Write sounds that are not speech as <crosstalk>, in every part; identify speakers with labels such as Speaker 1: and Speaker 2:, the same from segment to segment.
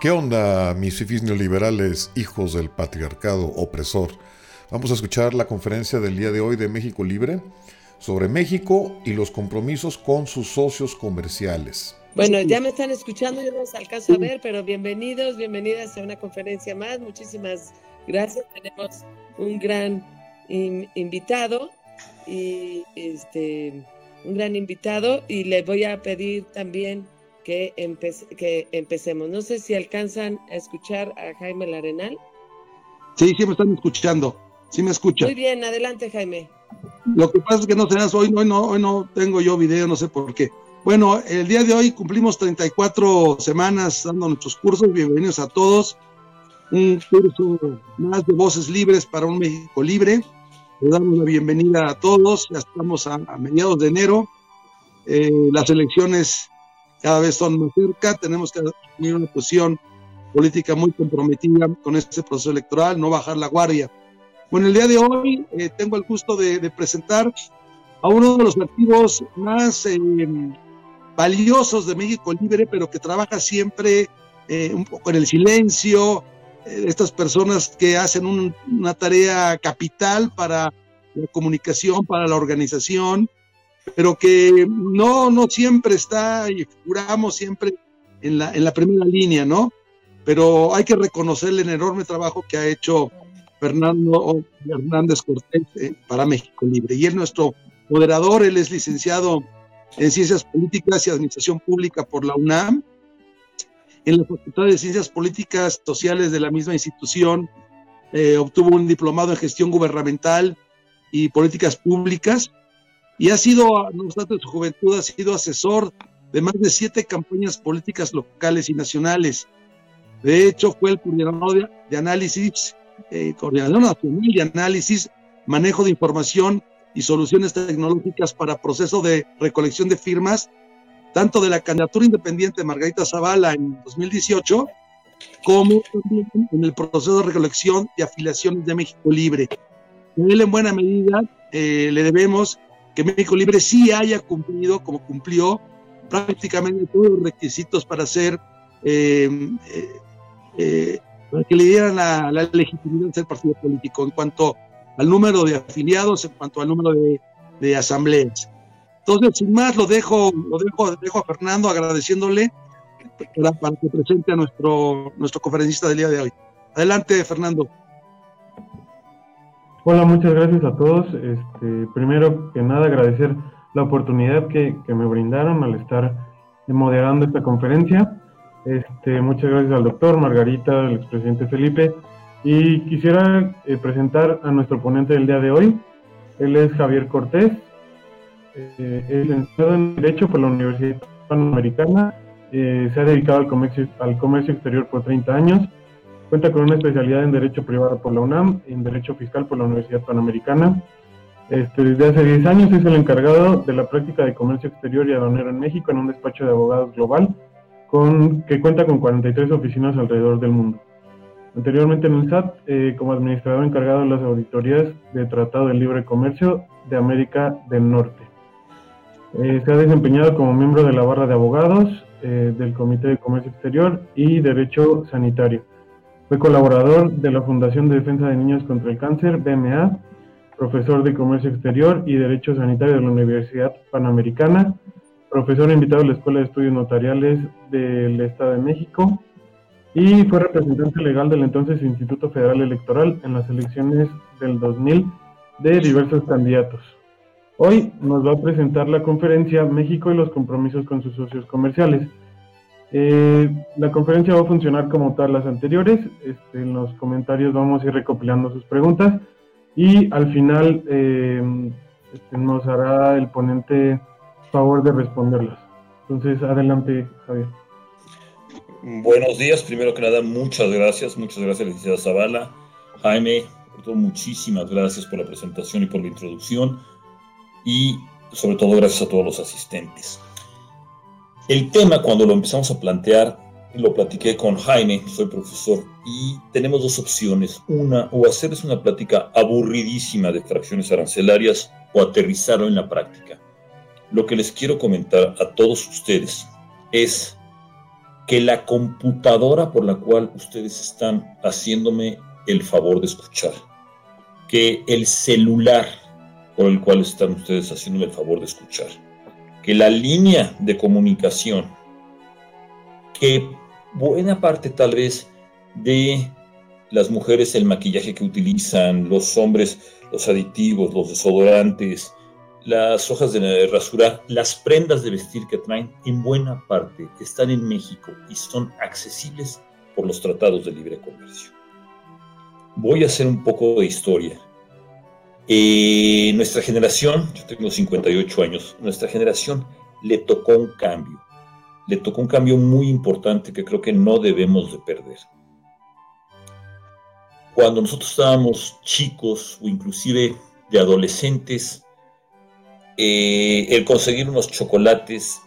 Speaker 1: ¿Qué onda, mis fifis neoliberales, hijos del patriarcado opresor? Vamos a escuchar la conferencia del día de hoy de México Libre sobre México y los compromisos con sus socios comerciales.
Speaker 2: Bueno, ya me están escuchando, yo no los alcanzo a ver, pero bienvenidos, bienvenidas a una conferencia más. Muchísimas gracias. Tenemos un gran invitado y este un gran invitado y le voy a pedir también que, que empecemos. No sé si alcanzan a escuchar a Jaime Larenal.
Speaker 3: Sí, sí me están escuchando. Sí me escuchan.
Speaker 2: Muy bien, adelante Jaime.
Speaker 3: Lo que pasa es que no tenemos hoy, hoy, no, hoy no tengo yo video, no sé por qué. Bueno, el día de hoy cumplimos 34 semanas dando nuestros cursos. Bienvenidos a todos. Un curso más de voces libres para un México libre. Le damos la bienvenida a todos. Ya estamos a, mediados de enero. Eh, las elecciones cada vez son más cerca, tenemos que tener una posición política muy comprometida con este proceso electoral, no bajar la guardia. Bueno, el día de hoy eh, tengo el gusto de, presentar a uno de los activos más eh, valiosos de México Libre, pero que trabaja siempre eh, un poco en el silencio, estas personas que hacen una tarea capital para la comunicación, para la organización, pero que no, no siempre está y figuramos siempre en la, en la primera línea, ¿no? Pero hay que reconocerle el enorme trabajo que ha hecho Fernando Hernández Cortés eh, para México Libre. Y es nuestro moderador, él es licenciado en Ciencias Políticas y Administración Pública por la UNAM, en la Facultad de Ciencias Políticas Sociales de la misma institución, eh, obtuvo un diplomado en Gestión Gubernamental y Políticas Públicas, y ha sido, no obstante su juventud, ha sido asesor de más de siete campañas políticas locales y nacionales. De hecho, fue el coordinador de, análisis, eh, coordinador nacional de análisis, manejo de información y soluciones tecnológicas para proceso de recolección de firmas, tanto de la candidatura independiente de Margarita Zavala en 2018, como también en el proceso de recolección de afiliaciones de México Libre. él, en buena medida, eh, le debemos que México Libre sí haya cumplido, como cumplió, prácticamente todos los requisitos para ser, eh, eh, eh, para que le dieran la, legitimidad de ser partido político en cuanto al número de afiliados, en cuanto al número de, asambleas. Entonces, sin más, lo dejo, lo dejo, dejo a Fernando agradeciéndole para, para que presente a nuestro, nuestro conferencista del día de hoy. Adelante, Fernando.
Speaker 4: Hola, muchas gracias a todos. Este, primero que nada, agradecer la oportunidad que, me brindaron al estar moderando esta conferencia. Este, muchas gracias al doctor Margarita, al expresidente Felipe. Y quisiera eh, presentar a nuestro ponente del día de hoy. Él es Javier Cortés, eh, es licenciado en Derecho por la Universidad Panamericana. Eh, se ha dedicado al comercio, al comercio exterior por 30 años Cuenta con una especialidad en Derecho Privado por la UNAM en Derecho Fiscal por la Universidad Panamericana. Este, desde hace 10 años es el encargado de la práctica de comercio exterior y aduanero en México en un despacho de abogados global con, que cuenta con 43 oficinas alrededor del mundo. Anteriormente en el SAT, eh, como administrador encargado de las auditorías de Tratado de Libre Comercio de América del Norte. Eh, se ha desempeñado como miembro de la barra de abogados, eh, del Comité de Comercio Exterior y Derecho Sanitario. Fue colaborador de la Fundación de Defensa de Niños contra el Cáncer, BMA, profesor de Comercio Exterior y Derecho Sanitario de la Universidad Panamericana, profesor invitado a la Escuela de Estudios Notariales del Estado de México y fue representante legal del entonces Instituto Federal Electoral en las elecciones del 2000 de diversos candidatos. Hoy nos va a presentar la conferencia México y los compromisos con sus socios comerciales eh, la conferencia va a funcionar como tal las anteriores. Este, en los comentarios vamos a ir recopilando sus preguntas y al final eh, este, nos hará el ponente favor de responderlas. Entonces, adelante, Javier.
Speaker 5: Buenos días, primero que nada, muchas gracias, muchas gracias, licenciada Zavala. Jaime, muchísimas gracias por la presentación y por la introducción y sobre todo gracias a todos los asistentes. El tema cuando lo empezamos a plantear, lo platiqué con Jaime, soy profesor, y tenemos dos opciones. Una, o hacerles una plática aburridísima de fracciones arancelarias o aterrizarlo en la práctica. Lo que les quiero comentar a todos ustedes es que la computadora por la cual ustedes están haciéndome el favor de escuchar, que el celular por el cual están ustedes haciéndome el favor de escuchar, que la línea de comunicación, que buena parte tal vez de las mujeres el maquillaje que utilizan, los hombres los aditivos, los desodorantes, las hojas de rasura, las prendas de vestir que traen, en buena parte están en México y son accesibles por los tratados de libre comercio. Voy a hacer un poco de historia. Eh, nuestra generación, yo tengo 58 años, nuestra generación le tocó un cambio, le tocó un cambio muy importante que creo que no debemos de perder cuando nosotros estábamos chicos o inclusive de adolescentes, eh, el conseguir unos chocolates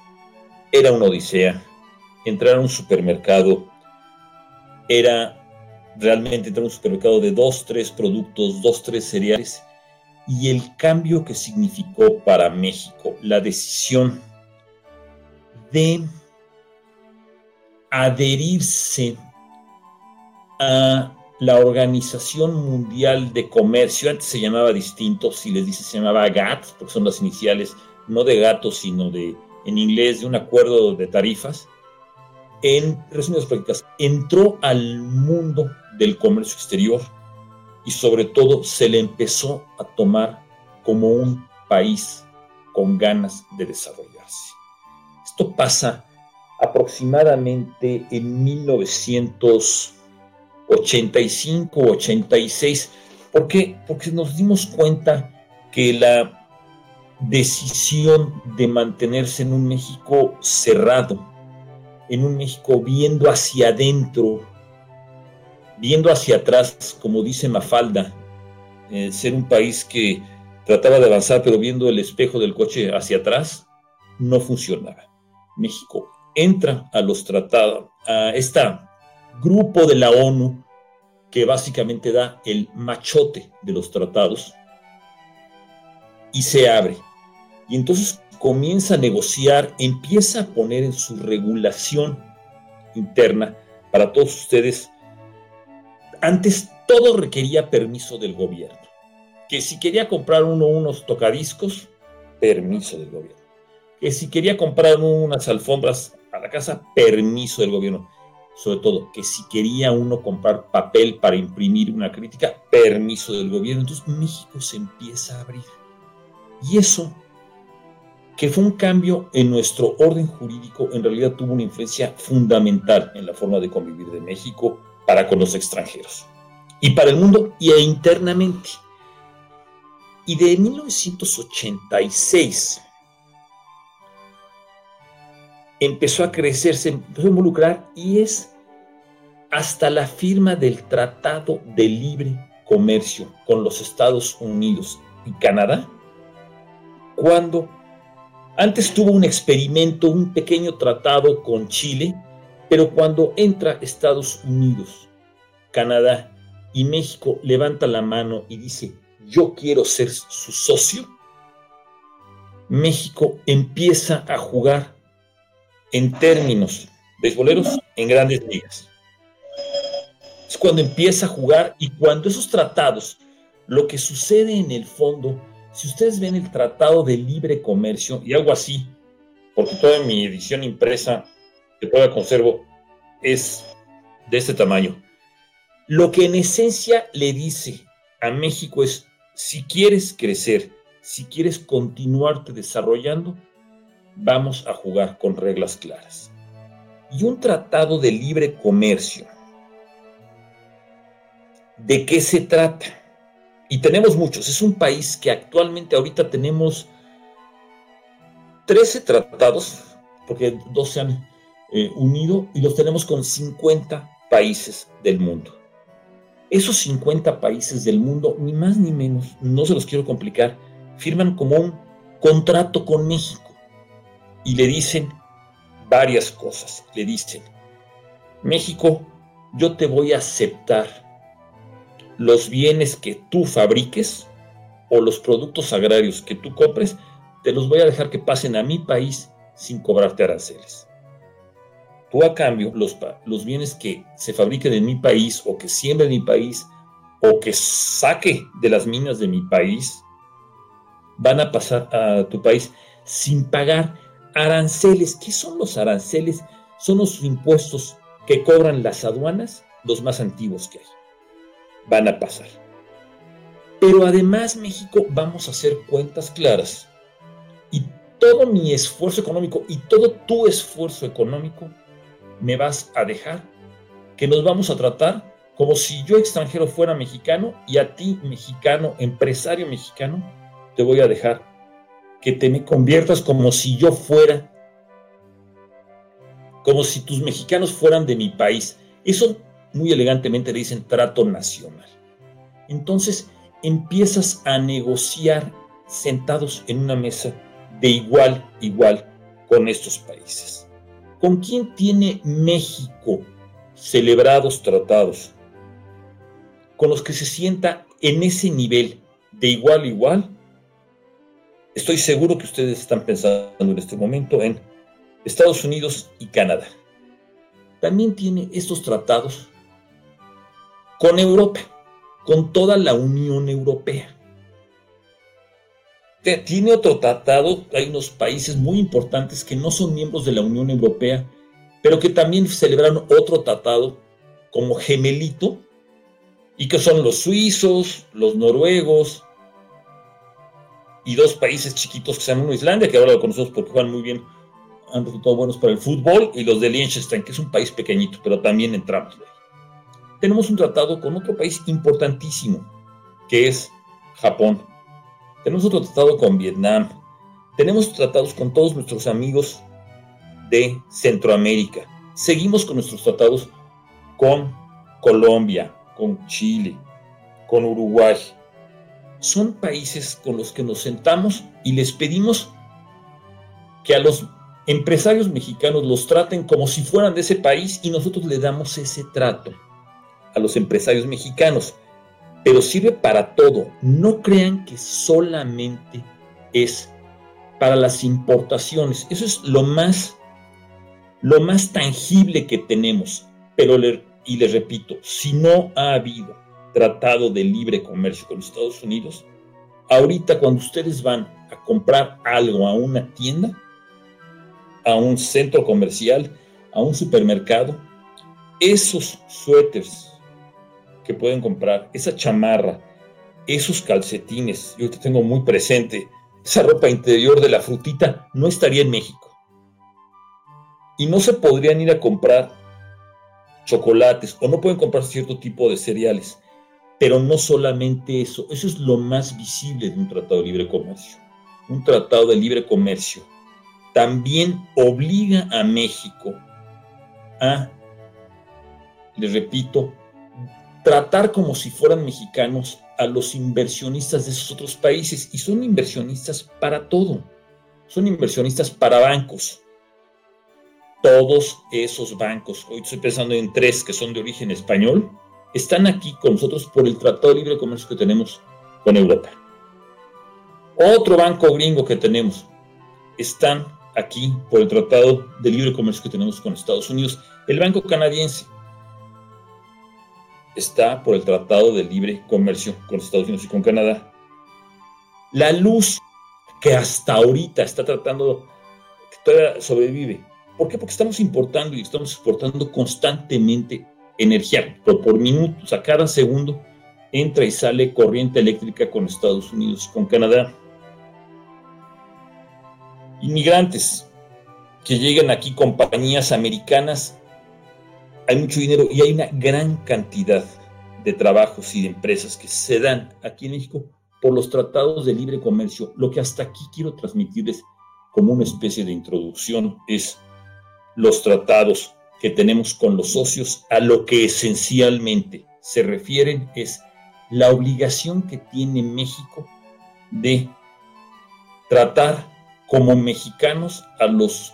Speaker 5: era una odisea. Entrar a un supermercado era realmente entrar a un supermercado de dos, tres productos, dos, tres cereales. Y el cambio que significó para México la decisión de adherirse a la Organización Mundial de Comercio, antes se llamaba distinto, si les dice se llamaba GATT, porque son las iniciales no de gato, sino de, en inglés, de un acuerdo de tarifas, en resumidas prácticas, entró al mundo del comercio exterior y sobre todo se le empezó a tomar como un país con ganas de desarrollarse. Esto pasa aproximadamente en 1900 85, 86. ¿Por qué? Porque nos dimos cuenta que la decisión de mantenerse en un México cerrado, en un México viendo hacia adentro, viendo hacia atrás, como dice Mafalda, eh, ser un país que trataba de avanzar pero viendo el espejo del coche hacia atrás, no funcionaba. México entra a los tratados, a esta grupo de la ONU que básicamente da el machote de los tratados y se abre. Y entonces comienza a negociar, empieza a poner en su regulación interna para todos ustedes. Antes todo requería permiso del gobierno. Que si quería comprar uno unos tocadiscos, permiso del gobierno. Que si quería comprar unas alfombras a la casa, permiso del gobierno sobre todo que si quería uno comprar papel para imprimir una crítica, permiso del gobierno. Entonces México se empieza a abrir. Y eso, que fue un cambio en nuestro orden jurídico, en realidad tuvo una influencia fundamental en la forma de convivir de México para con los extranjeros. Y para el mundo y e internamente. Y de 1986 empezó a crecer, se empezó a involucrar y es hasta la firma del Tratado de Libre Comercio con los Estados Unidos y Canadá, cuando antes tuvo un experimento, un pequeño tratado con Chile, pero cuando entra Estados Unidos, Canadá y México levanta la mano y dice, yo quiero ser su socio, México empieza a jugar en términos beisboleros en grandes ligas. Es cuando empieza a jugar y cuando esos tratados, lo que sucede en el fondo, si ustedes ven el tratado de libre comercio y algo así, porque toda mi edición impresa que todavía conservo es de este tamaño, lo que en esencia le dice a México es, si quieres crecer, si quieres continuarte desarrollando, vamos a jugar con reglas claras. Y un tratado de libre comercio, ¿de qué se trata? Y tenemos muchos. Es un país que actualmente ahorita tenemos 13 tratados, porque dos se han eh, unido y los tenemos con 50 países del mundo. Esos 50 países del mundo, ni más ni menos, no se los quiero complicar, firman como un contrato con México y le dicen varias cosas. Le dicen, México, yo te voy a aceptar los bienes que tú fabriques o los productos agrarios que tú compres, te los voy a dejar que pasen a mi país sin cobrarte aranceles. O a cambio los, los bienes que se fabriquen en mi país o que siembre en mi país o que saque de las minas de mi país van a pasar a tu país sin pagar aranceles. ¿Qué son los aranceles? Son los impuestos que cobran las aduanas, los más antiguos que hay. Van a pasar. Pero además, México, vamos a hacer cuentas claras. Y todo mi esfuerzo económico y todo tu esfuerzo económico me vas a dejar que nos vamos a tratar como si yo extranjero fuera mexicano y a ti, mexicano, empresario mexicano, te voy a dejar que te me conviertas como si yo fuera, como si tus mexicanos fueran de mi país. Eso muy elegantemente le dicen trato nacional. Entonces empiezas a negociar sentados en una mesa de igual, igual con estos países. ¿Con quién tiene México celebrados tratados? Con los que se sienta en ese nivel de igual a igual. Estoy seguro que ustedes están pensando en este momento en Estados Unidos y Canadá. También tiene estos tratados con Europa, con toda la Unión Europea tiene otro tratado, hay unos países muy importantes que no son miembros de la Unión Europea, pero que también celebraron otro tratado como gemelito, y que son los suizos, los noruegos, y dos países chiquitos que se llaman Islandia, que ahora lo conocemos porque juegan muy bien, han resultado buenos para el fútbol, y los de Liechtenstein, que es un país pequeñito, pero también entramos. Tenemos un tratado con otro país importantísimo, que es Japón tenemos otro tratado con Vietnam. Tenemos tratados con todos nuestros amigos de Centroamérica. Seguimos con nuestros tratados con Colombia, con Chile, con Uruguay. Son países con los que nos sentamos y les pedimos que a los empresarios mexicanos los traten como si fueran de ese país y nosotros le damos ese trato a los empresarios mexicanos pero sirve para todo. No crean que solamente es para las importaciones. Eso es lo más, lo más tangible que tenemos. Pero, y les repito, si no ha habido tratado de libre comercio con Estados Unidos, ahorita cuando ustedes van a comprar algo a una tienda, a un centro comercial, a un supermercado, esos suéteres que pueden comprar, esa chamarra, esos calcetines, yo te tengo muy presente, esa ropa interior de la frutita no estaría en México. Y no se podrían ir a comprar chocolates o no pueden comprar cierto tipo de cereales. Pero no solamente eso, eso es lo más visible de un tratado de libre comercio. Un tratado de libre comercio también obliga a México a, les repito, tratar como si fueran mexicanos a los inversionistas de esos otros países y son inversionistas para todo. Son inversionistas para bancos. Todos esos bancos, hoy estoy pensando en tres que son de origen español, están aquí con nosotros por el Tratado de Libre Comercio que tenemos con Europa. Otro banco gringo que tenemos están aquí por el Tratado de Libre Comercio que tenemos con Estados Unidos. El Banco Canadiense está por el Tratado de Libre Comercio con Estados Unidos y con Canadá. La luz que hasta ahorita está tratando, que todavía sobrevive. ¿Por qué? Porque estamos importando y estamos exportando constantemente energía, por, por minutos, a cada segundo entra y sale corriente eléctrica con Estados Unidos y con Canadá. Inmigrantes que llegan aquí, compañías americanas hay mucho dinero y hay una gran cantidad de trabajos y de empresas que se dan aquí en México por los tratados de libre comercio. Lo que hasta aquí quiero transmitirles como una especie de introducción es los tratados que tenemos con los socios a lo que esencialmente se refieren es la obligación que tiene México de tratar como mexicanos a los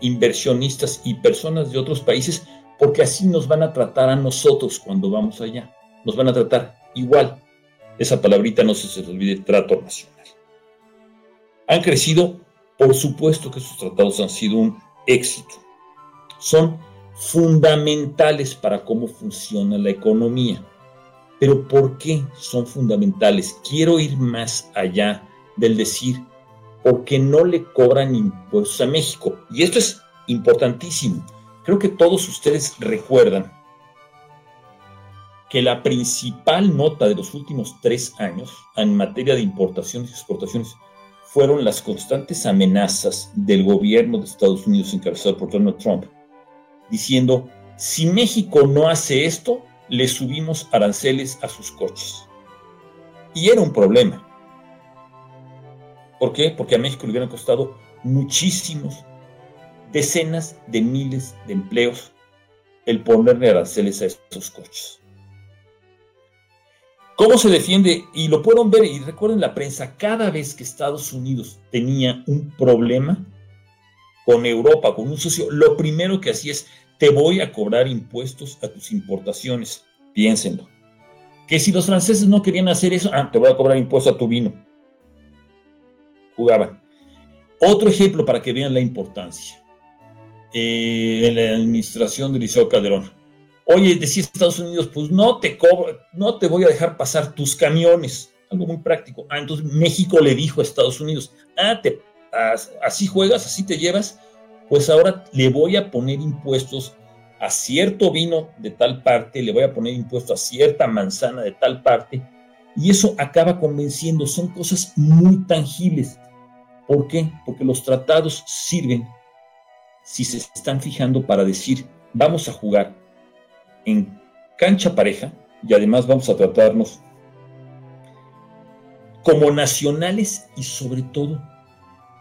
Speaker 5: inversionistas y personas de otros países porque así nos van a tratar a nosotros cuando vamos allá. Nos van a tratar igual. Esa palabrita no se, se olvide, trato nacional. Han crecido, por supuesto que sus tratados han sido un éxito. son fundamentales para cómo funciona la economía. Pero ¿por qué son fundamentales? Quiero ir más allá del decir, porque no le cobran impuestos a México. Y esto es importantísimo. Creo que todos ustedes recuerdan que la principal nota de los últimos tres años en materia de importaciones y exportaciones fueron las constantes amenazas del gobierno de Estados Unidos encabezado por Donald Trump, diciendo, si México no hace esto, le subimos aranceles a sus coches. Y era un problema. ¿Por qué? Porque a México le hubieran costado muchísimos, decenas de miles de empleos el ponerle aranceles a esos coches. ¿Cómo se defiende? Y lo pueden ver, y recuerden la prensa, cada vez que Estados Unidos tenía un problema con Europa, con un socio, lo primero que hacía es, te voy a cobrar impuestos a tus importaciones. Piénsenlo. Que si los franceses no querían hacer eso, ah, te voy a cobrar impuestos a tu vino. Jugaban. Otro ejemplo para que vean la importancia. Eh, en la administración de Liceo Calderón Oye, decía Estados Unidos, pues no te cobro, no te voy a dejar pasar tus camiones. Algo muy práctico. Ah, entonces México le dijo a Estados Unidos, ah, así juegas, así te llevas, pues ahora le voy a poner impuestos a cierto vino de tal parte, le voy a poner impuestos a cierta manzana de tal parte, y eso acaba convenciendo, son cosas muy tangibles. ¿Por qué? Porque los tratados sirven, si se están fijando, para decir, vamos a jugar en cancha pareja y además vamos a tratarnos como nacionales y sobre todo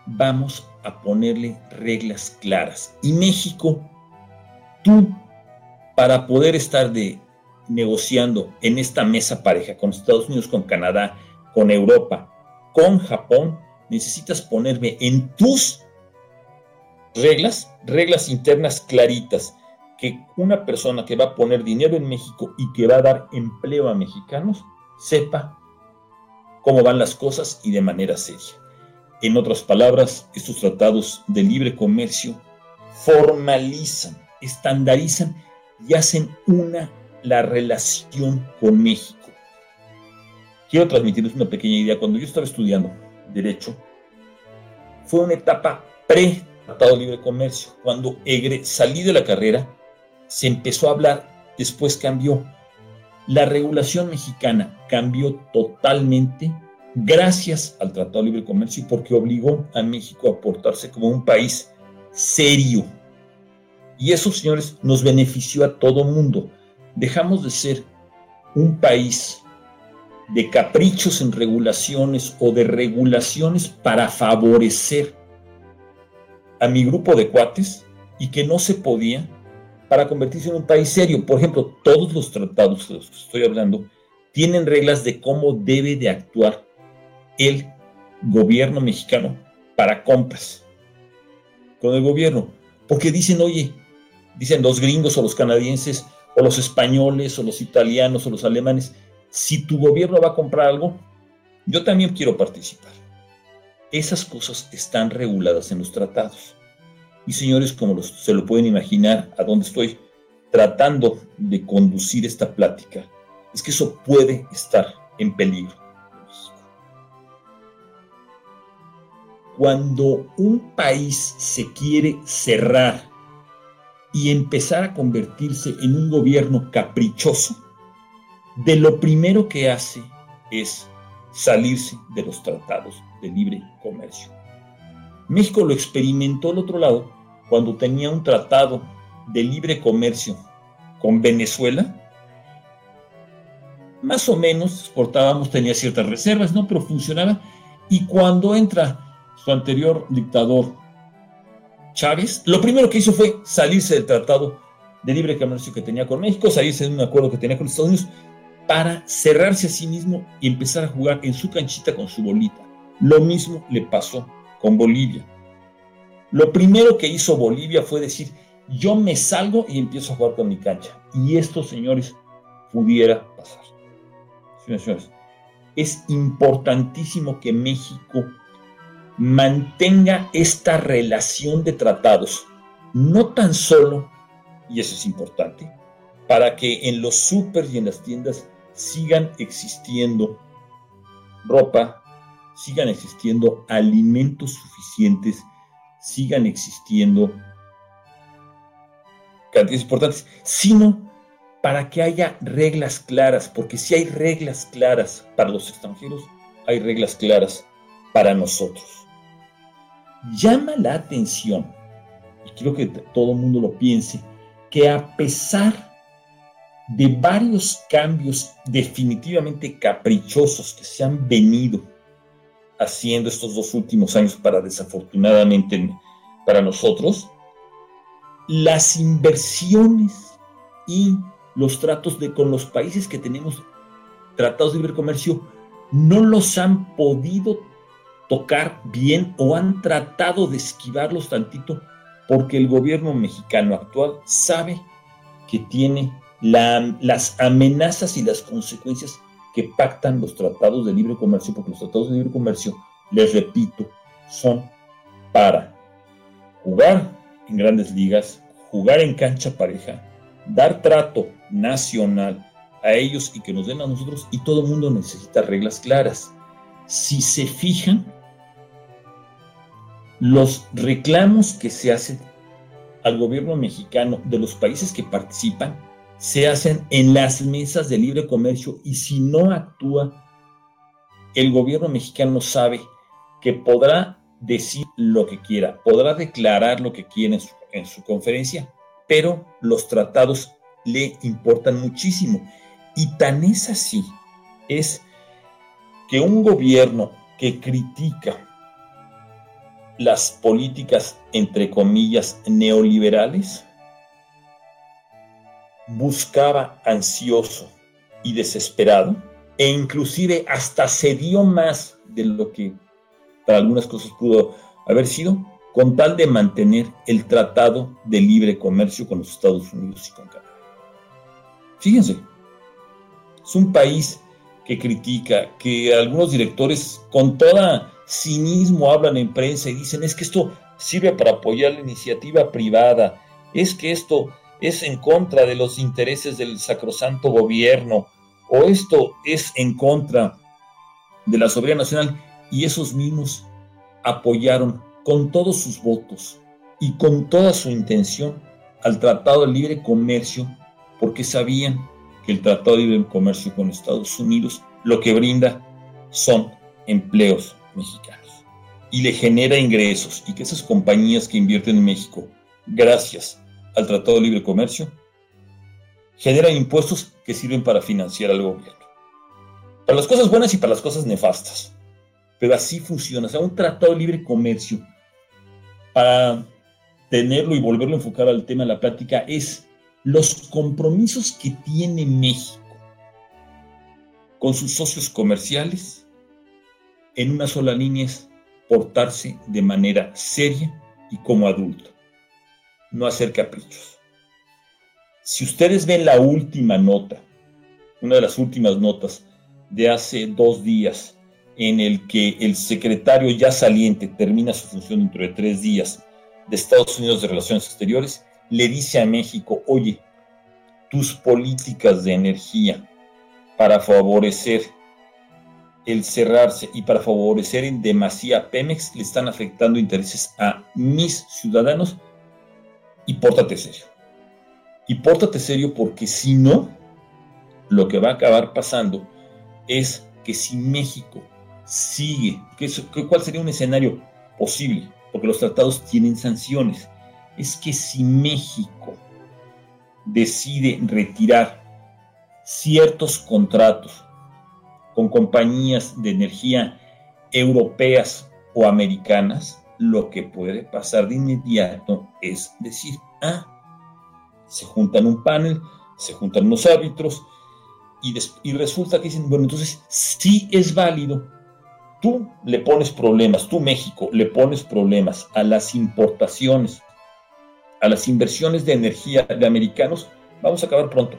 Speaker 5: vamos a ponerle reglas claras. Y México, tú, para poder estar de, negociando en esta mesa pareja con Estados Unidos, con Canadá, con Europa, con Japón, necesitas ponerme en tus reglas, reglas internas claritas, que una persona que va a poner dinero en México y que va a dar empleo a mexicanos sepa cómo van las cosas y de manera seria. En otras palabras, estos tratados de libre comercio formalizan, estandarizan y hacen una la relación con México. Quiero transmitirles una pequeña idea. Cuando yo estaba estudiando Derecho, fue una etapa pre-tratado de libre comercio. Cuando salí de la carrera, se empezó a hablar, después cambió. La regulación mexicana cambió totalmente gracias al Tratado de Libre Comercio y porque obligó a México a portarse como un país serio. Y eso, señores, nos benefició a todo mundo. Dejamos de ser un país de caprichos en regulaciones o de regulaciones para favorecer a mi grupo de cuates y que no se podía para convertirse en un país serio. Por ejemplo, todos los tratados de los que estoy hablando tienen reglas de cómo debe de actuar el gobierno mexicano para compras con el gobierno. Porque dicen, oye, dicen los gringos o los canadienses o los españoles o los italianos o los alemanes, si tu gobierno va a comprar algo, yo también quiero participar. Esas cosas están reguladas en los tratados. Y señores, como se lo pueden imaginar, a dónde estoy tratando de conducir esta plática, es que eso puede estar en peligro. Cuando un país se quiere cerrar y empezar a convertirse en un gobierno caprichoso, de lo primero que hace es salirse de los tratados de libre comercio. México lo experimentó al otro lado cuando tenía un tratado de libre comercio con Venezuela. Más o menos exportábamos, tenía ciertas reservas, ¿no? Pero funcionaba. Y cuando entra su anterior dictador, Chávez, lo primero que hizo fue salirse del tratado de libre comercio que tenía con México, salirse de un acuerdo que tenía con Estados Unidos, para cerrarse a sí mismo y empezar a jugar en su canchita con su bolita. Lo mismo le pasó con Bolivia. Lo primero que hizo Bolivia fue decir, yo me salgo y empiezo a jugar con mi cancha. Y esto, señores, pudiera pasar. Señores, es importantísimo que México mantenga esta relación de tratados, no tan solo y eso es importante, para que en los súper y en las tiendas sigan existiendo ropa, sigan existiendo alimentos suficientes, sigan existiendo cantidades importantes, sino para que haya reglas claras, porque si hay reglas claras para los extranjeros, hay reglas claras para nosotros. Llama la atención, y quiero que todo el mundo lo piense, que a pesar de varios cambios definitivamente caprichosos que se han venido haciendo estos dos últimos años para desafortunadamente para nosotros, las inversiones y los tratos de, con los países que tenemos tratados de libre comercio no los han podido tocar bien o han tratado de esquivarlos tantito porque el gobierno mexicano actual sabe que tiene las amenazas y las consecuencias que pactan los tratados de libre comercio, porque los tratados de libre comercio, les repito, son para jugar en grandes ligas, jugar en cancha pareja, dar trato nacional a ellos y que nos den a nosotros, y todo el mundo necesita reglas claras. Si se fijan, los reclamos que se hacen al gobierno mexicano de los países que participan se hacen en las mesas de libre comercio y si no actúa, el gobierno mexicano sabe que podrá decir lo que quiera, podrá declarar lo que quiera en su, conferencia, pero los tratados le importan muchísimo. Y tan es así, es que un gobierno que critica las políticas, entre comillas, neoliberales, buscaba ansioso y desesperado e inclusive hasta se dio más de lo que para algunas cosas pudo haber sido con tal de mantener el tratado de libre comercio con los Estados Unidos y con Canadá. Fíjense, es un país que critica, que algunos directores con toda cinismo hablan en prensa y dicen es que esto sirve para apoyar la iniciativa privada, es que esto es en contra de los intereses del sacrosanto gobierno o esto es en contra de la soberanía nacional y esos mismos apoyaron con todos sus votos y con toda su intención al Tratado de Libre Comercio porque sabían que el Tratado de Libre Comercio con Estados Unidos lo que brinda son empleos mexicanos y le genera ingresos y que esas compañías que invierten en México, gracias al Tratado de Libre Comercio, generan impuestos que sirven para financiar al gobierno. Para las cosas buenas y para las cosas nefastas. Pero así funciona. O sea, un Tratado de Libre Comercio, para tenerlo y volverlo a enfocar al tema de la plática, es los compromisos que tiene México con sus socios comerciales en una sola línea es portarse de manera seria y como adulto no hacer caprichos. Si ustedes ven la última nota, una de las últimas notas de hace dos días, en el que el secretario ya saliente termina su función dentro de tres días de Estados Unidos de Relaciones Exteriores, le dice a México, oye, tus políticas de energía para favorecer el cerrarse y para favorecer en demasía Pemex le están afectando intereses a mis ciudadanos y pórtate serio. Y pórtate serio porque si no, lo que va a acabar pasando es que si México sigue, que ¿cuál sería un escenario posible? Porque los tratados tienen sanciones. Es que si México decide retirar ciertos contratos con compañías de energía europeas o americanas, lo que puede pasar de inmediato es decir, ah, se juntan un panel, se juntan unos árbitros y, y resulta que dicen, bueno, entonces sí es válido. Tú le pones problemas, tú México le pones problemas a las importaciones, a las inversiones de energía de americanos, vamos a acabar pronto.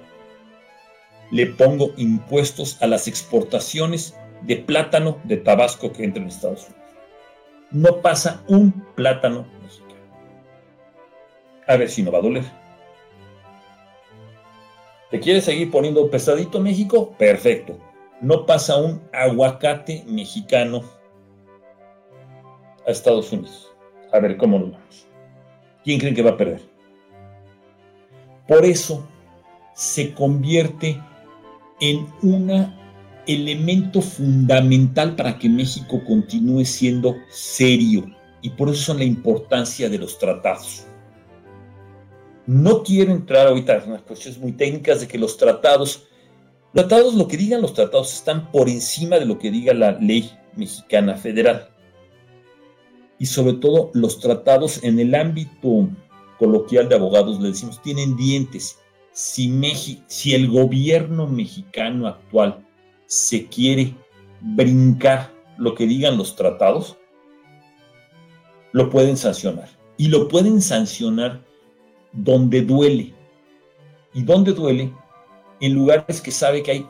Speaker 5: Le pongo impuestos a las exportaciones de plátano de Tabasco que entran en Estados Unidos no pasa un plátano mexicano. A ver si no va a doler. ¿Te quieres seguir poniendo pesadito México? Perfecto. No pasa un aguacate mexicano a Estados Unidos. A ver cómo lo vamos. ¿Quién creen que va a perder? Por eso se convierte en un elemento fundamental para que México continúe siendo serio. Y por eso son la importancia de los tratados. No quiero entrar ahorita en unas cuestiones muy técnicas de que los tratados, tratados, lo que digan los tratados están por encima de lo que diga la ley mexicana federal. Y sobre todo los tratados en el ámbito coloquial de abogados, le decimos, tienen dientes. Si, si el gobierno mexicano actual se quiere brincar lo que digan los tratados, lo pueden sancionar. Y lo pueden sancionar donde duele. ¿Y donde duele? En lugares que sabe que hay,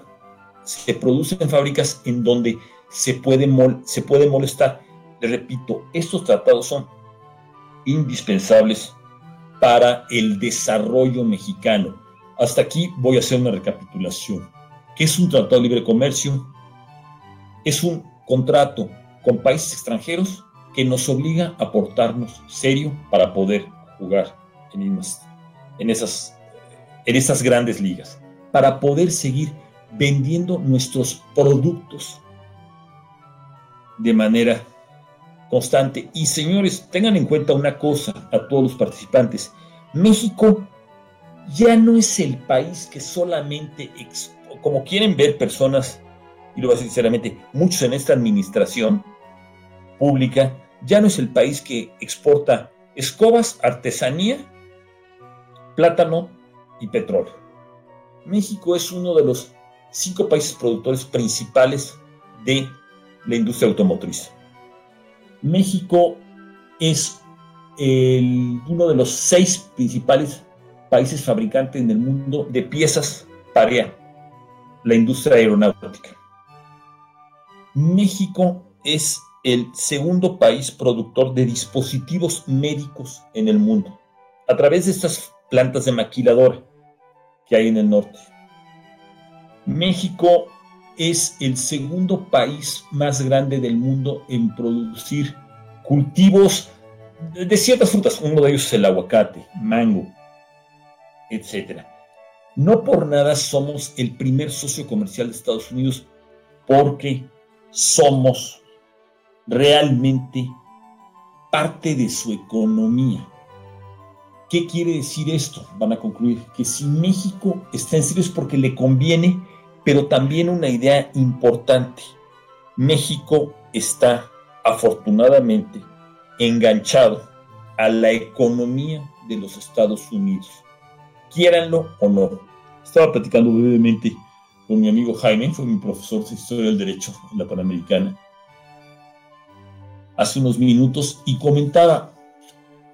Speaker 5: se producen fábricas en donde se puede, se molestar. Le repito, estos tratados son indispensables para el desarrollo mexicano. Hasta aquí voy a hacer una recapitulación. ¿Qué es un tratado de libre comercio? Es un contrato con países extranjeros que nos obliga a portarnos serio para poder jugar en, esas, en esas grandes ligas, para poder seguir vendiendo nuestros productos de manera constante. Y señores, tengan en cuenta una cosa a todos los participantes. México ya no es el país que solamente, como quieren ver personas, y lo voy a decir sinceramente, muchos en esta administración pública, ya no es el país que exporta escobas, artesanía plátano y petróleo. México es uno de los cinco países productores principales de la industria automotriz. México es uno de los seis principales países fabricantes en el mundo de piezas para la industria aeronáutica. México es el segundo país productor de dispositivos médicos en el mundo. A través de estas plantas de maquiladora que hay en el norte. México es el segundo país más grande del mundo en producir cultivos de ciertas frutas. Uno de ellos es el aguacate, mango, etc. No por nada somos el primer socio comercial de Estados Unidos porque somos realmente parte de su economía. ¿Qué quiere decir esto? Van a concluir que si México está en serio es porque le conviene, pero también una idea importante. México está afortunadamente enganchado a la economía de los Estados Unidos. Quieranlo o no. Estaba platicando brevemente con mi amigo Jaime, fue mi profesor de Historia del Derecho en la Panamericana, hace unos minutos y comentaba,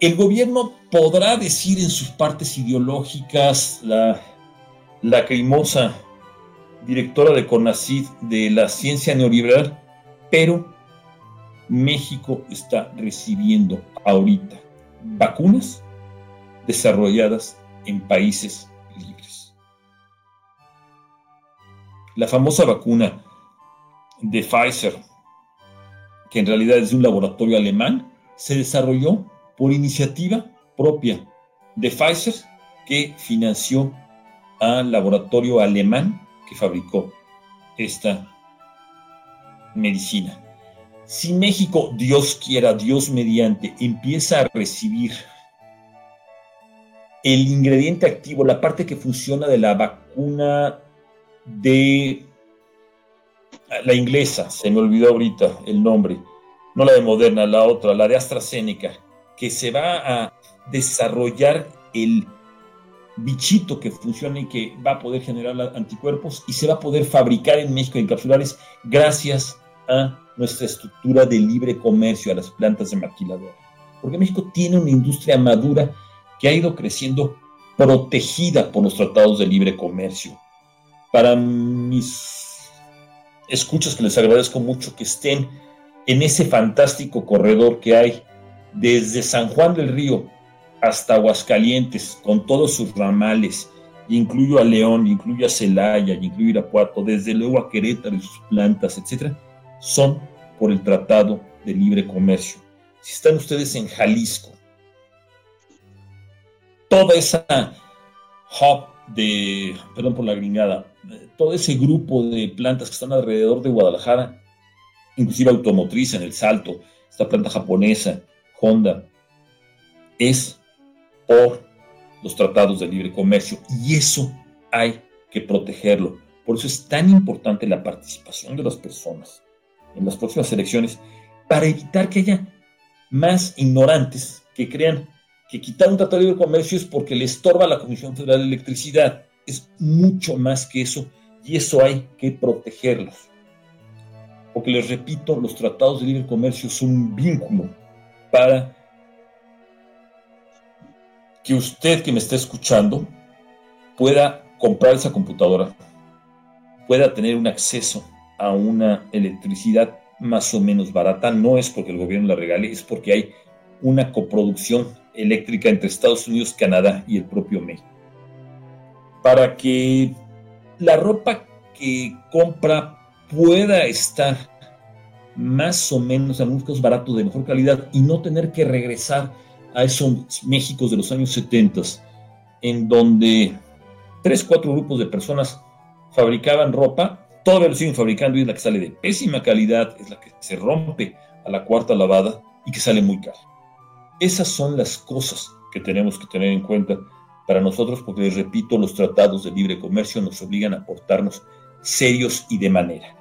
Speaker 5: el gobierno podrá decir en sus partes ideológicas, la lacrimosa directora de CONACID de la ciencia neoliberal, pero México está recibiendo ahorita vacunas desarrolladas en países libres. La famosa vacuna de Pfizer, que en realidad es un laboratorio alemán, se desarrolló por iniciativa propia de Pfizer, que financió al laboratorio alemán que fabricó esta medicina. Si México, Dios quiera, Dios mediante, empieza a recibir el ingrediente activo, la parte que funciona de la vacuna de la inglesa, se me olvidó ahorita el nombre, no la de Moderna, la otra, la de AstraZeneca, que se va a desarrollar el bichito que funciona y que va a poder generar anticuerpos y se va a poder fabricar en México encapsulares gracias a nuestra estructura de libre comercio, a las plantas de maquiladora. Porque México tiene una industria madura que ha ido creciendo protegida por los tratados de libre comercio. Para mis escuchas que les agradezco mucho que estén en ese fantástico corredor que hay desde San Juan del Río hasta Aguascalientes, con todos sus ramales incluyo a León, incluyo a Celaya, incluyo a Irapuato, desde luego a Querétaro y sus plantas, etcétera, son por el Tratado de Libre Comercio. Si están ustedes en Jalisco, toda esa hub de, perdón por la gringada, todo ese grupo de plantas que están alrededor de Guadalajara, inclusive automotriz en el Salto, esta planta japonesa, Honda, es por los tratados de libre comercio y eso hay que protegerlo. Por eso es tan importante la participación de las personas en las próximas elecciones para evitar que haya más ignorantes que crean que quitar un tratado de libre comercio es porque le estorba a la Comisión Federal de Electricidad. Es mucho más que eso y eso hay que protegerlos. Porque les repito, los tratados de libre comercio son un vínculo para que usted que me está escuchando pueda comprar esa computadora, pueda tener un acceso a una electricidad más o menos barata. No es porque el gobierno la regale, es porque hay una coproducción eléctrica entre Estados Unidos, Canadá y el propio México. Para que la ropa que compra pueda estar más o menos a un baratos de mejor calidad y no tener que regresar a esos Méxicos de los años 70, en donde tres, cuatro grupos de personas fabricaban ropa, todavía lo siguen fabricando y es la que sale de pésima calidad, es la que se rompe a la cuarta lavada y que sale muy cara. Esas son las cosas que tenemos que tener en cuenta para nosotros, porque les repito, los tratados de libre comercio nos obligan a portarnos serios y de manera.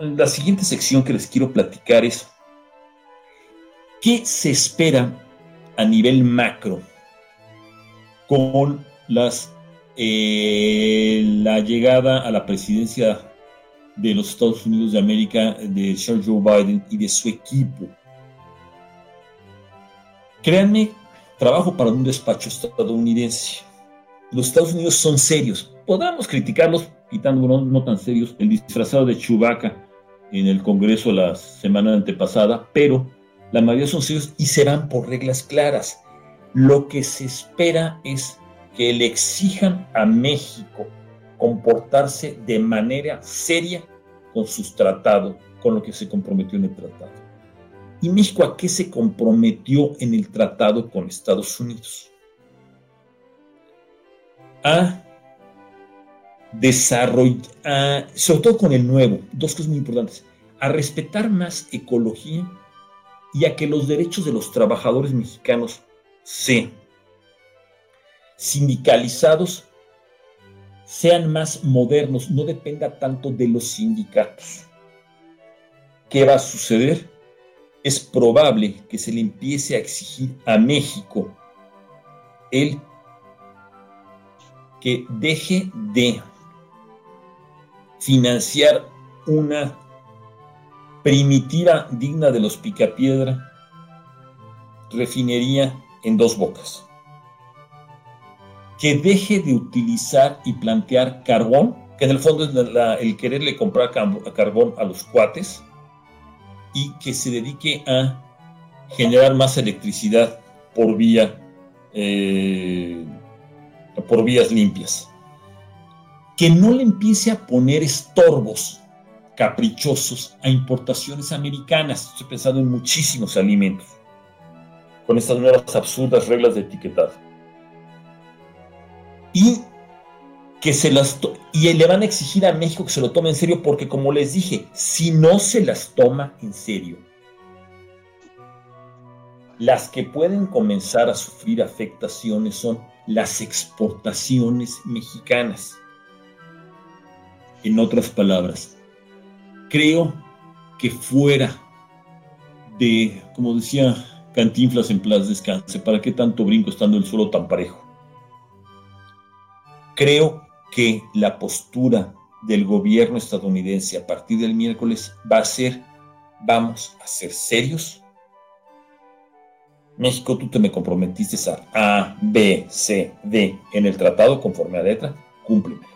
Speaker 5: La siguiente sección que les quiero platicar es ¿Qué se espera a nivel macro con eh, la llegada a la presidencia de los Estados Unidos de América de Joe Biden y de su equipo? Créanme, trabajo para un despacho estadounidense. Los Estados Unidos son serios. Podamos criticarlos, quitando no, no tan serios, el disfrazado de Chewbacca en el Congreso la semana antepasada, pero la mayoría son serios y se van por reglas claras. Lo que se espera es que le exijan a México comportarse de manera seria con sus tratados, con lo que se comprometió en el tratado. ¿Y México a qué se comprometió en el tratado con Estados Unidos? A desarrollar, sobre todo con el nuevo, dos cosas muy importantes, a respetar más ecología y a que los derechos de los trabajadores mexicanos se sindicalizados sean más modernos, no dependa tanto de los sindicatos. ¿Qué va a suceder? Es probable que se le empiece a exigir a México el que deje de financiar una primitiva digna de los Picapiedra, refinería en dos bocas. Que deje de utilizar y plantear carbón, que en el fondo es el quererle comprar carbón a los cuates, y que se dedique a generar más electricidad por vía eh, por vías limpias. Que no le empiece a poner estorbos caprichosos a importaciones americanas. Estoy pensando en muchísimos alimentos, con estas nuevas absurdas reglas de etiquetado. Y que se las y le van a exigir a México que se lo tome en serio porque como les dije, si no se las toma en serio, las que pueden comenzar a sufrir afectaciones son las exportaciones mexicanas. En otras palabras, creo que fuera de, como decía Cantinflas en Plaza Descanse, ¿para qué tanto brinco estando el suelo tan parejo? Creo que la postura del gobierno estadounidense a partir del miércoles va a ser, vamos a ser serios. México, tú te me comprometiste a A, B, C, D en el tratado conforme a letra, cúmpleme.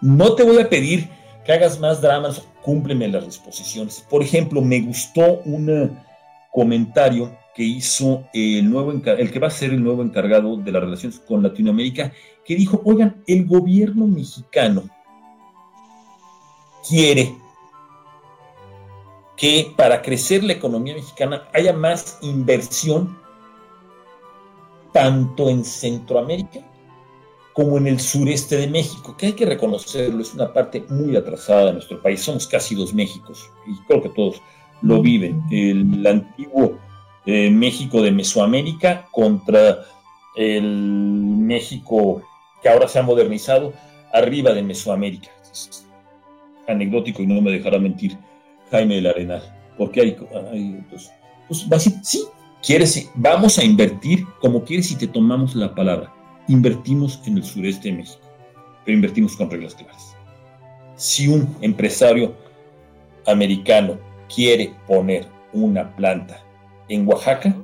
Speaker 5: No te voy a pedir que hagas más dramas, cúmpleme las disposiciones. Por ejemplo, me gustó un comentario que que hizo el, nuevo, el que va a ser el nuevo encargado de las relaciones con Latinoamérica, que dijo, oigan, el gobierno mexicano quiere que para crecer la economía mexicana haya más inversión tanto en Centroamérica como en el sureste de México, que hay que reconocerlo, es una parte muy atrasada de nuestro país. Somos casi dos Méxicos y creo que todos lo viven. El antiguo eh, México de Mesoamérica contra el México que ahora se ha modernizado arriba de Mesoamérica. anecdótico y no me dejará mentir Jaime del Arenal, porque hay, hay pues, pues sí, quieres, vamos a invertir como quieres si te tomamos la palabra. Invertimos en el sureste de México, pero invertimos con reglas claras. Si un empresario americano quiere poner una planta en Oaxaca,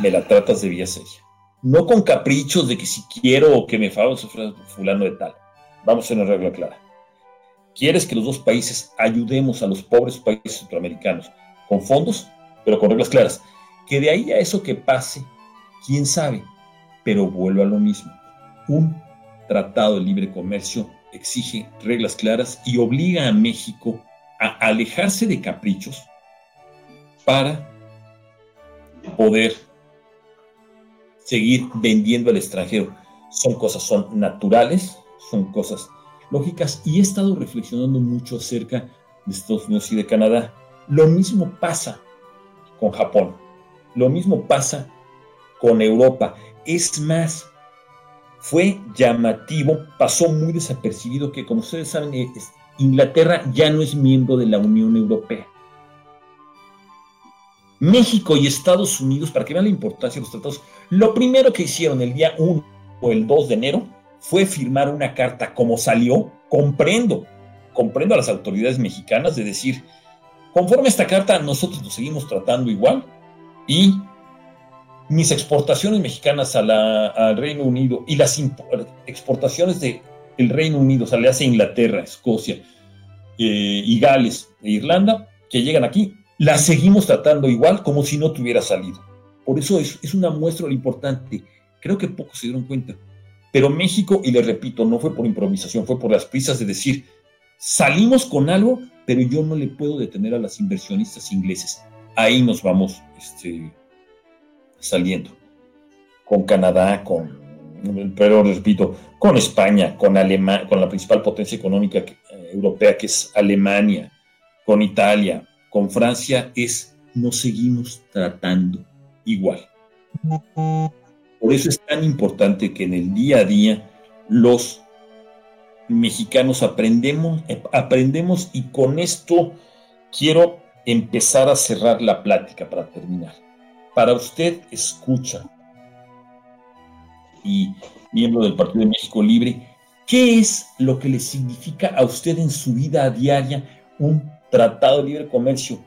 Speaker 5: me la tratas de vía seria. No con caprichos de que si quiero o que me favorezca fulano de tal. Vamos a una regla clara. ¿Quieres que los dos países ayudemos a los pobres países centroamericanos con fondos, pero con reglas claras? Que de ahí a eso que pase, quién sabe, pero vuelvo a lo mismo. Un tratado de libre comercio exige reglas claras y obliga a México a alejarse de caprichos para poder seguir vendiendo al extranjero. Son cosas, son naturales, son cosas lógicas y he estado reflexionando mucho acerca de Estados Unidos y de Canadá. Lo mismo pasa con Japón, lo mismo pasa con Europa. Es más, fue llamativo, pasó muy desapercibido que, como ustedes saben, eh, Inglaterra ya no es miembro de la Unión Europea. México y Estados Unidos, para que vean la importancia de los tratados, lo primero que hicieron el día 1 o el 2 de enero fue firmar una carta como salió, comprendo, comprendo a las autoridades mexicanas de decir, conforme esta carta nosotros nos seguimos tratando igual y mis exportaciones mexicanas al Reino Unido y las exportaciones del Reino Unido, o sea, le hace Inglaterra, Escocia eh, y Gales e Irlanda, que llegan aquí, las seguimos tratando igual como si no tuviera salido. Por eso es, una muestra importante. Creo que pocos se dieron cuenta. Pero México, y le repito, no fue por improvisación, fue por las prisas de decir, salimos con algo, pero yo no le puedo detener a las inversionistas ingleses. Ahí nos vamos este, saliendo. Con Canadá, con, pero repito, con España, con Alemania, con la principal potencia económica eh, europea que es Alemania, con Italia, con Francia, es nos seguimos tratando igual. Por eso es tan importante que en el día a día los mexicanos aprendemos, aprendemos y con esto quiero empezar a cerrar la plática para terminar. Para usted, escucha y miembro del Partido de México Libre, ¿qué es lo que le significa a usted en su vida diaria un tratado de libre comercio?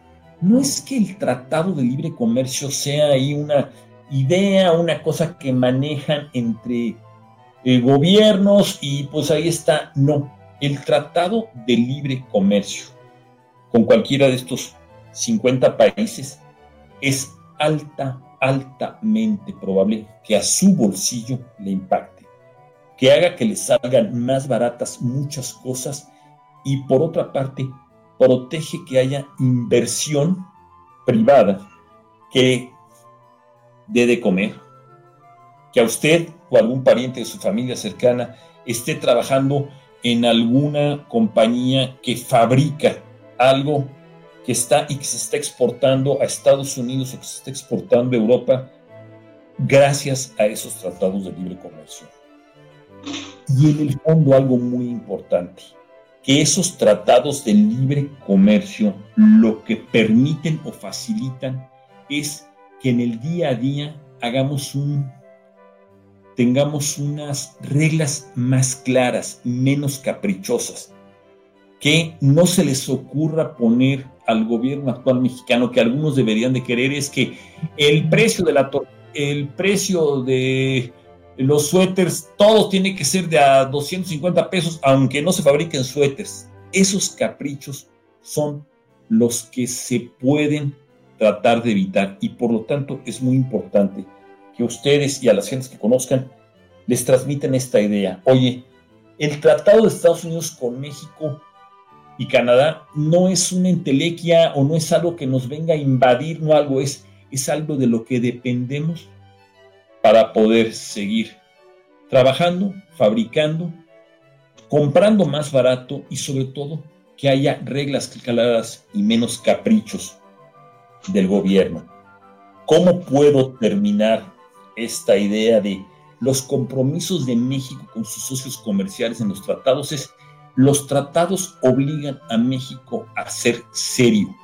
Speaker 5: No es que el tratado de libre comercio sea ahí una idea, una cosa que manejan entre eh, gobiernos y pues ahí está. No, el Tratado de Libre Comercio con cualquiera de estos 50 países es alta, altamente probable que a su bolsillo le impacte, que haga que le salgan más baratas muchas cosas y por otra parte protege que haya inversión privada que dé de comer, que a usted o algún pariente de su familia cercana esté trabajando en alguna compañía que fabrica algo que está y que se está exportando a Estados Unidos o que se está exportando a Europa gracias a esos tratados de libre comercio. Y en el fondo algo muy importante, que esos tratados de libre comercio lo que permiten o facilitan es que en el día a día hagamos un, tengamos unas reglas más claras, menos caprichosas, que no se les ocurra poner al gobierno actual mexicano que algunos deberían de querer es que el precio de la el precio de los suéteres, todo tiene que ser de a 250 pesos, aunque no se fabriquen suéteres. Esos caprichos son los que se pueden tratar de evitar y por lo tanto es muy importante que ustedes y a las gentes que conozcan les transmiten esta idea. Oye, el tratado de Estados Unidos con México y Canadá no es una entelequia o no es algo que nos venga a invadir, no algo, es, es algo de lo que dependemos para poder seguir trabajando, fabricando, comprando más barato y sobre todo que haya reglas claras y menos caprichos del gobierno. ¿Cómo puedo terminar esta idea de los compromisos de México con sus socios comerciales en los tratados? Es los tratados obligan a México a ser serio.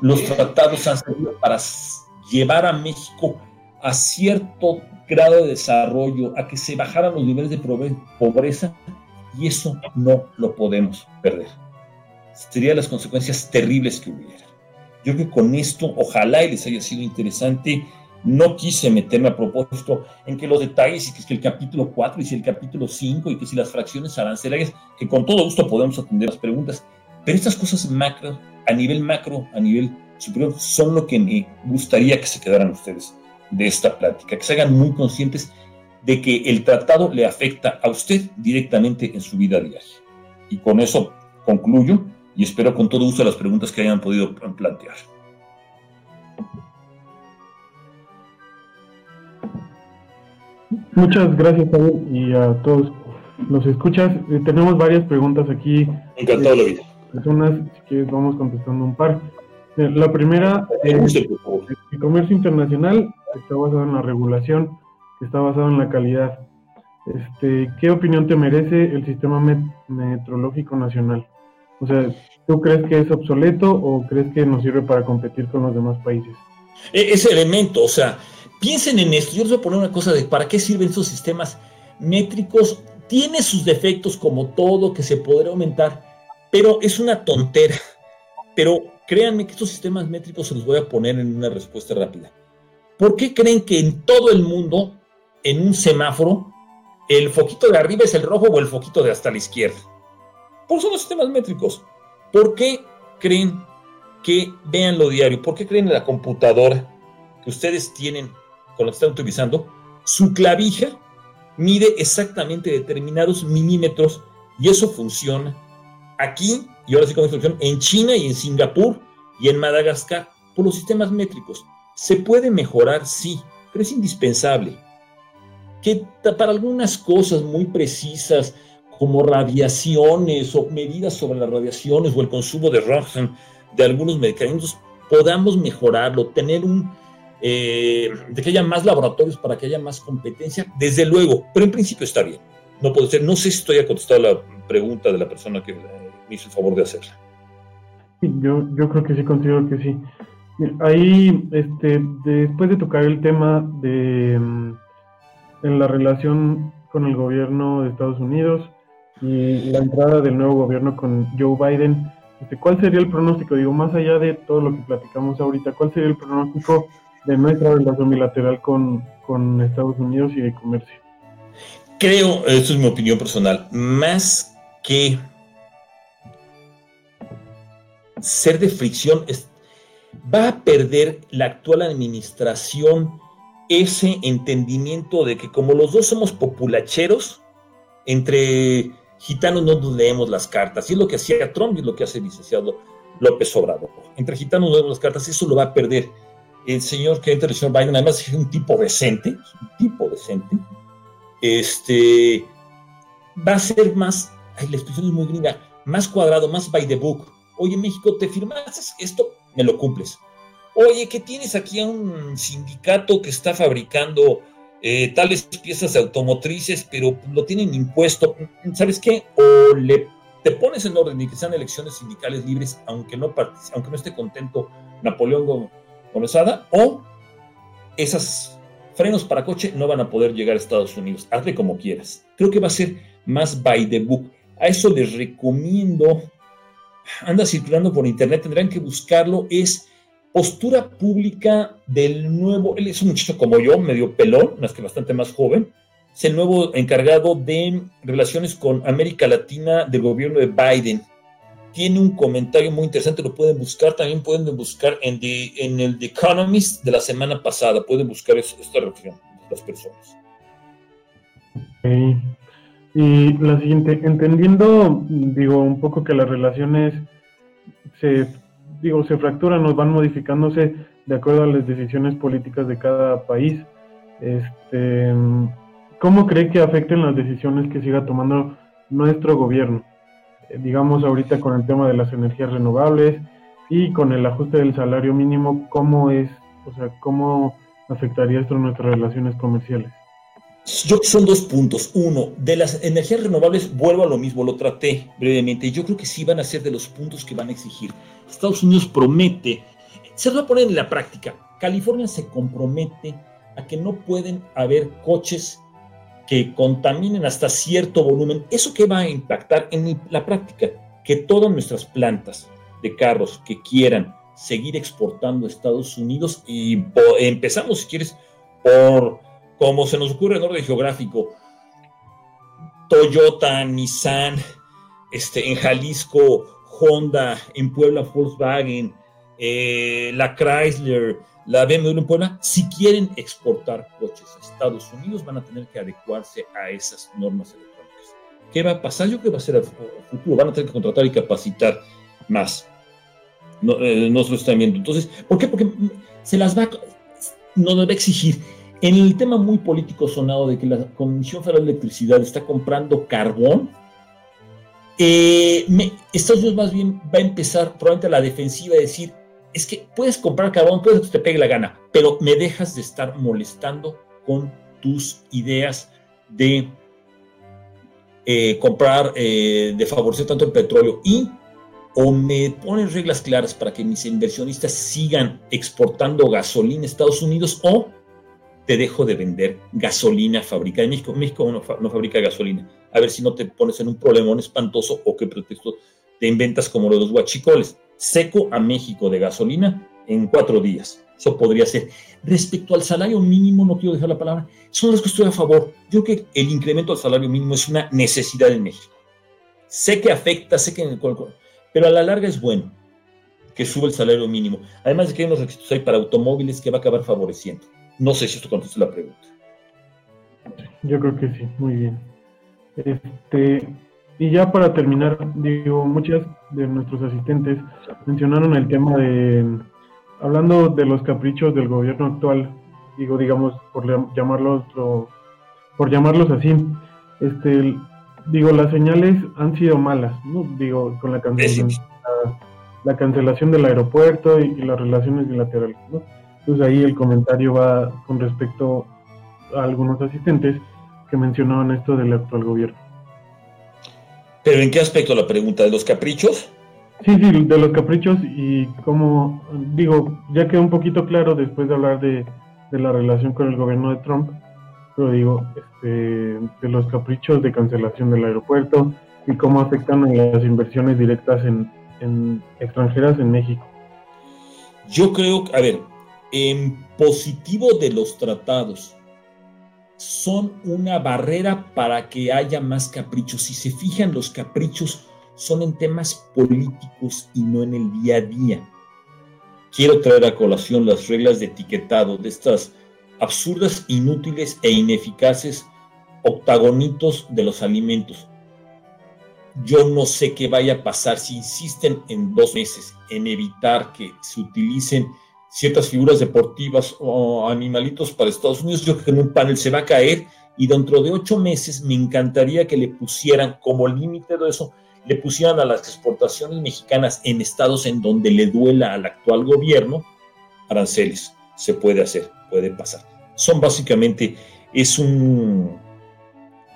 Speaker 5: Los tratados han servido para llevar a México a cierto grado de desarrollo, a que se bajaran los niveles de pobreza, y eso no lo podemos perder. Serían las consecuencias terribles que hubiera. Yo creo que con esto, ojalá y les haya sido interesante. No quise meterme a propósito en que los detalles y que, que el capítulo 4 y si el capítulo 5 y que si las fracciones arancelarias, que con todo gusto podemos atender las preguntas, pero estas cosas macro, a nivel macro, a nivel superior, son lo que me gustaría que se quedaran ustedes de esta plática, que se hagan muy conscientes de que el tratado le afecta a usted directamente en su vida diaria. Y con eso concluyo y espero con todo gusto las preguntas que hayan podido plantear.
Speaker 4: Muchas gracias, y a todos los escuchas. Eh, tenemos varias preguntas aquí.
Speaker 5: Encantado la vida.
Speaker 4: Personas, si quieres, vamos contestando un par. Eh, la primera, eh, el comercio internacional está basado en la regulación, está basado en la calidad. Este, ¿Qué opinión te merece el sistema metrológico nacional? O sea, ¿tú crees que es obsoleto o crees que nos sirve para competir con los demás países?
Speaker 5: E-, ese elemento, o sea, piensen en esto. Yo les voy a poner una cosa de para qué sirven esos sistemas métricos. Tiene sus defectos como todo que se podría aumentar, pero es una tontera. Pero créanme que estos sistemas métricos se los voy a poner en una respuesta rápida. ¿Por qué creen que en todo el mundo, en un semáforo, el foquito de arriba es el rojo o el foquito de hasta la izquierda? Por son los sistemas métricos. ¿Por qué creen que vean lo diario? ¿Por qué creen en la computadora que ustedes tienen con lo que están utilizando? Su clavija mide exactamente determinados milímetros y eso funciona aquí, y ahora sí con instrucción, en China y en Singapur y en Madagascar por los sistemas métricos. Se puede mejorar, sí, pero es indispensable. Que para algunas cosas muy precisas, como radiaciones o medidas sobre las radiaciones o el consumo de Roxen de algunos medicamentos, podamos mejorarlo, tener un, eh, de que haya más laboratorios para que haya más competencia, desde luego, pero en principio está bien. No puede ser, no sé si estoy a contestar la pregunta de la persona que me hizo el favor de hacerla.
Speaker 4: Yo, yo creo que sí, considero que sí. Ahí, este, después de tocar el tema de mm, en la relación con el gobierno de Estados Unidos, y la entrada del nuevo gobierno con Joe Biden, este, ¿cuál sería el pronóstico? Digo, más allá de todo lo que platicamos ahorita, ¿cuál sería el pronóstico de nuestra relación bilateral con, con Estados Unidos y de comercio?
Speaker 5: Creo, esto es mi opinión personal, más que ser de fricción, va a perder la actual administración ese entendimiento de que como los dos somos populacheros, entre gitanos no nos leemos las cartas. Y es lo que hacía Trump y es lo que hace el licenciado López Obrador. Entre gitanos no leemos las cartas, eso lo va a perder. El señor que entra, el señor Biden, además es un tipo decente, un tipo decente, este, va a ser más, la expresión es muy gringa, más cuadrado, más by the book. Oye, México, ¿te firmaste esto? Me lo cumples. Oye, ¿qué tienes aquí a un sindicato que está fabricando eh, tales piezas automotrices, pero lo tienen impuesto. ¿Sabes qué? O le, te pones en orden y que sean elecciones sindicales libres, aunque no, aunque no esté contento Napoleón Gómez o esos frenos para coche no van a poder llegar a Estados Unidos. Hazle como quieras. Creo que va a ser más by the book. A eso les recomiendo. Anda circulando por internet, tendrán que buscarlo. Es postura pública del nuevo, él es un muchacho como yo, medio pelón, más que bastante más joven, es el nuevo encargado de relaciones con América Latina del gobierno de Biden. tiene un comentario muy interesante, lo pueden buscar, también pueden buscar en, en el The Economist de la semana pasada, pueden buscar esta reflexión de las personas.
Speaker 4: Y la siguiente, entendiendo, digo, un poco que las relaciones se, digo, se fracturan o van modificándose de acuerdo a las decisiones políticas de cada país, este, ¿cómo cree que afecten las decisiones que siga tomando nuestro gobierno? Eh, digamos ahorita con el tema de las energías renovables y con el ajuste del salario mínimo, ¿cómo es, o sea, cómo afectaría esto nuestras relaciones comerciales?
Speaker 5: Yo son dos puntos. Uno, de las energías renovables, vuelvo a lo mismo, lo traté brevemente. Yo creo que sí van a ser de los puntos que van a exigir. Estados Unidos promete, se lo va a poner en la práctica. California se compromete a que no pueden haber coches que contaminen hasta cierto volumen. ¿Eso qué va a impactar en la práctica? Que todas nuestras plantas de carros que quieran seguir exportando a Estados Unidos y empezamos, si quieres, por como se nos ocurre en orden geográfico, Toyota, Nissan, este, en Jalisco, Honda, en Puebla, Volkswagen, eh, la Chrysler, la BMW en Puebla, si quieren exportar coches a Estados Unidos, van a tener que adecuarse a esas normas electrónicas. ¿Qué va a pasar? Yo creo que va a ser el futuro. Van a tener que contratar y capacitar más. Eh, no se lo están viendo. Entonces, ¿por qué? Porque se las va, no debe exigir en el tema muy político sonado de que la Comisión Federal de Electricidad está comprando carbón, eh, Estados Unidos más bien va a empezar probablemente a la defensiva de decir, es que puedes comprar carbón, puedes que te pegue la gana, pero me dejas de estar molestando con tus ideas de eh, comprar, eh, de favorecer tanto el petróleo y o me pones reglas claras para que mis inversionistas sigan exportando gasolina a Estados Unidos o te dejo de vender gasolina fabricada en México. México no, fabrica gasolina. A ver si no te pones en un problemón espantoso o qué pretexto te inventas como lo de los guachicoles. Seco a México de gasolina en cuatro días. Eso podría ser. Respecto al salario mínimo, no quiero dejar la palabra, son las que estoy a favor. Yo creo que el incremento del salario mínimo es una necesidad en México. Sé que afecta, sé que... Pero a la larga es bueno que suba el salario mínimo. Además de que hay unos requisitos ahí para automóviles que va a acabar favoreciendo. No sé si esto contesta la pregunta.
Speaker 4: Yo creo que sí, muy bien. Este, y ya para terminar, digo, muchas de nuestros asistentes mencionaron el tema de, hablando de los caprichos del gobierno actual, digo, digamos, por llamarlos, por llamarlos así, este, digo, las señales han sido malas, ¿no? Digo, con la cancelación, la, cancelación del aeropuerto y, y las relaciones bilaterales, ¿no? Entonces ahí el comentario va con respecto a algunos asistentes que mencionaban esto del actual gobierno.
Speaker 5: ¿Pero en qué aspecto la pregunta? ¿De los caprichos?
Speaker 4: Sí, sí, de los caprichos y como digo, ya quedó un poquito claro después de hablar de, la relación con el gobierno de Trump, pero digo, este, de los caprichos de cancelación del aeropuerto y cómo afectan las inversiones directas en, en extranjeras en México.
Speaker 5: Yo creo, a ver, en positivo de los tratados son una barrera para que haya más caprichos. Si se fijan, los caprichos son en temas políticos y no en el día a día. Quiero traer a colación las reglas de etiquetado de estas absurdas, inútiles e ineficaces octagonitos de los alimentos. Yo no sé qué vaya a pasar si insisten en dos meses en evitar que se utilicen ciertas figuras deportivas o animalitos para Estados Unidos, yo creo que en un panel se va a caer y dentro de ocho meses me encantaría que le pusieran como límite de eso, le pusieran a las exportaciones mexicanas en estados en donde le duela al actual gobierno aranceles. Se puede hacer, puede pasar. Son básicamente, es un...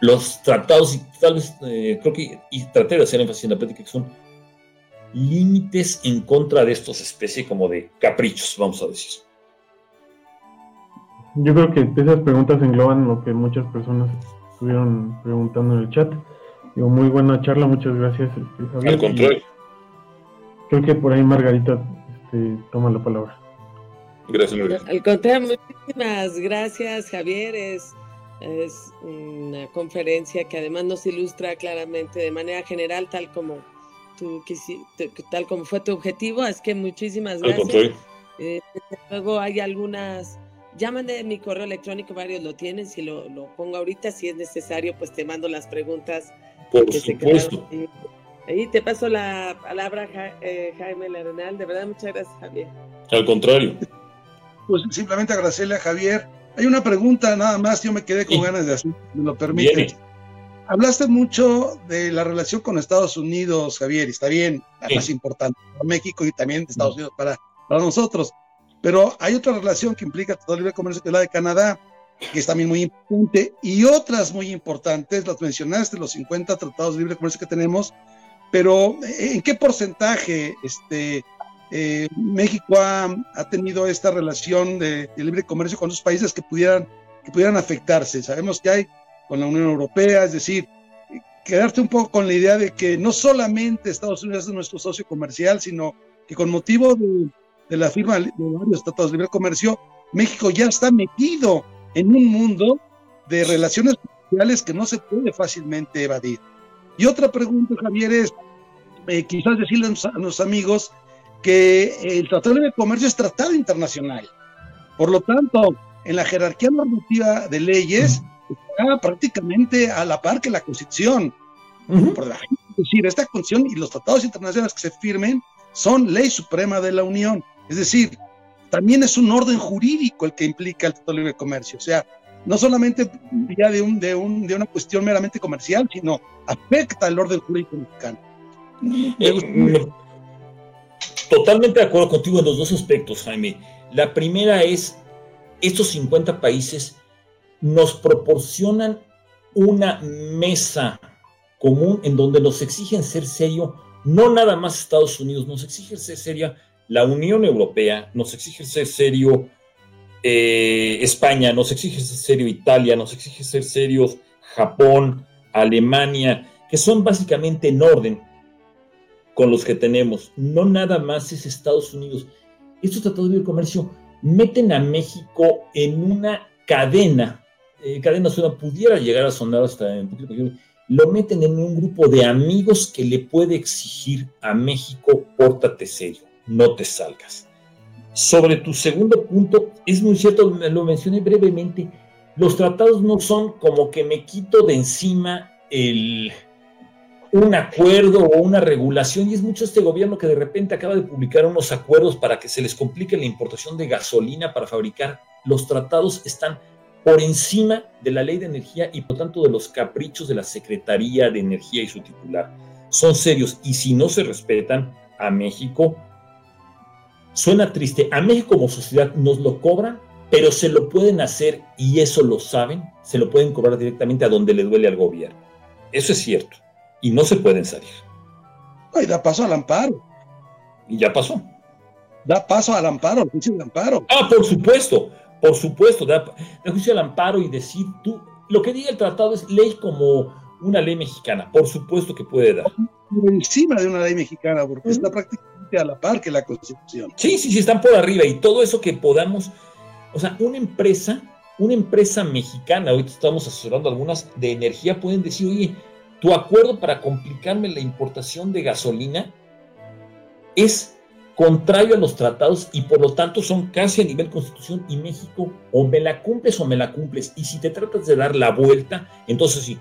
Speaker 5: Los tratados, y tal vez, eh, creo que, y traté de hacer énfasis en la plática, que son límites en contra de estos especies como de caprichos, vamos a decir.
Speaker 4: Yo creo que esas preguntas engloban lo que muchas personas estuvieron preguntando en el chat. Digo, muy buena charla, muchas gracias.
Speaker 5: Este, Al contrario.
Speaker 4: Creo que por ahí Margarita este, toma la palabra.
Speaker 5: Gracias, Margarita.
Speaker 2: Al contrario, muchísimas gracias, Javier. Es, es una conferencia que además nos ilustra claramente de manera general, tal como tal como fue tu objetivo, es que muchísimas gracias. Eh, luego hay algunas, llaman de mi correo electrónico, varios lo tienen, si lo, pongo ahorita, si es necesario, pues te mando las preguntas.
Speaker 5: Por supuesto.
Speaker 2: Ahí te paso la palabra, eh, Jaime Larenal. De verdad, muchas gracias, Javier.
Speaker 5: Al contrario.
Speaker 3: Pues simplemente agradecerle a Javier. Hay una pregunta nada más, yo me quedé con ganas de hacer, me lo permite. Hablaste mucho de la relación con Estados Unidos, Javier, y está bien, la más importante para México y también Estados Unidos para, para nosotros. Pero hay otra relación que implica todo el libre comercio, que es la de Canadá, que es también muy importante, y otras muy importantes, las mencionaste, los 50 tratados de libre comercio que tenemos, pero ¿en qué porcentaje este, eh, México ha, tenido esta relación de, libre comercio con otros países que pudieran, que pudieran afectarse? Sabemos que hay con la Unión Europea, es decir, quedarte un poco con la idea de que no solamente Estados Unidos es nuestro socio comercial, sino que con motivo de, la firma de varios tratados de libre comercio, México ya está metido en un mundo de relaciones comerciales que no se puede fácilmente evadir. Y otra pregunta, Javier, es eh, quizás decirle a los amigos que el Tratado de Libre Comercio es tratado internacional. Por lo tanto, en la jerarquía normativa de leyes, está prácticamente a la par que la Constitución. Es decir, esta Constitución y los tratados internacionales que se firmen son ley suprema de la Unión. Es decir, también es un orden jurídico el que implica el Tratado de Libre Comercio. O sea, no solamente ya de, un, de, un, de una cuestión meramente comercial, sino afecta el orden jurídico mexicano.
Speaker 5: Eh, totalmente de acuerdo contigo en los dos aspectos, Jaime. La primera es, estos 50 países nos proporcionan una mesa común en donde nos exigen ser serio, no nada más Estados Unidos, nos exige ser seria la Unión Europea, nos exige ser serio eh, España, nos exige ser serio Italia, nos exige ser serios Japón, Alemania, que son básicamente en orden con los que tenemos. No nada más es Estados Unidos. Estos tratados de comercio meten a México en una cadena eh, cadena pudiera llegar a sonar hasta un poquito lo meten en un grupo de amigos que le puede exigir a México, pórtate serio, no te salgas. Sobre tu segundo punto, es muy cierto, lo mencioné brevemente, los tratados no son como que me quito de encima el, un acuerdo o una regulación, y es mucho este gobierno que de repente acaba de publicar unos acuerdos para que se les complique la importación de gasolina para fabricar. Los tratados están por encima de la ley de energía y por tanto de los caprichos de la Secretaría de Energía y su titular. Son serios y si no se respetan a México, suena triste, a México como sociedad nos lo cobran, pero se lo pueden hacer y eso lo saben, se lo pueden cobrar directamente a donde le duele al gobierno. Eso es cierto y no se pueden salir.
Speaker 3: Y da paso al amparo.
Speaker 5: Y ya pasó.
Speaker 3: Da paso al amparo, al juicio de amparo.
Speaker 5: Ah, por supuesto por supuesto, da, juicio al amparo y decir tú, lo que diga el tratado es ley como una ley mexicana, por supuesto que puede dar.
Speaker 3: Por encima de una ley mexicana, porque está prácticamente a la par que la Constitución.
Speaker 5: Sí, sí, sí, están por arriba y todo eso que podamos, o sea, una empresa, una empresa mexicana, ahorita estamos asesorando algunas de energía, pueden decir, oye, tu acuerdo para complicarme la importación de gasolina es contrario a los tratados y por lo tanto son casi a nivel constitución y México o me la cumples o me la cumples. Y si te tratas de dar la vuelta, entonces sí,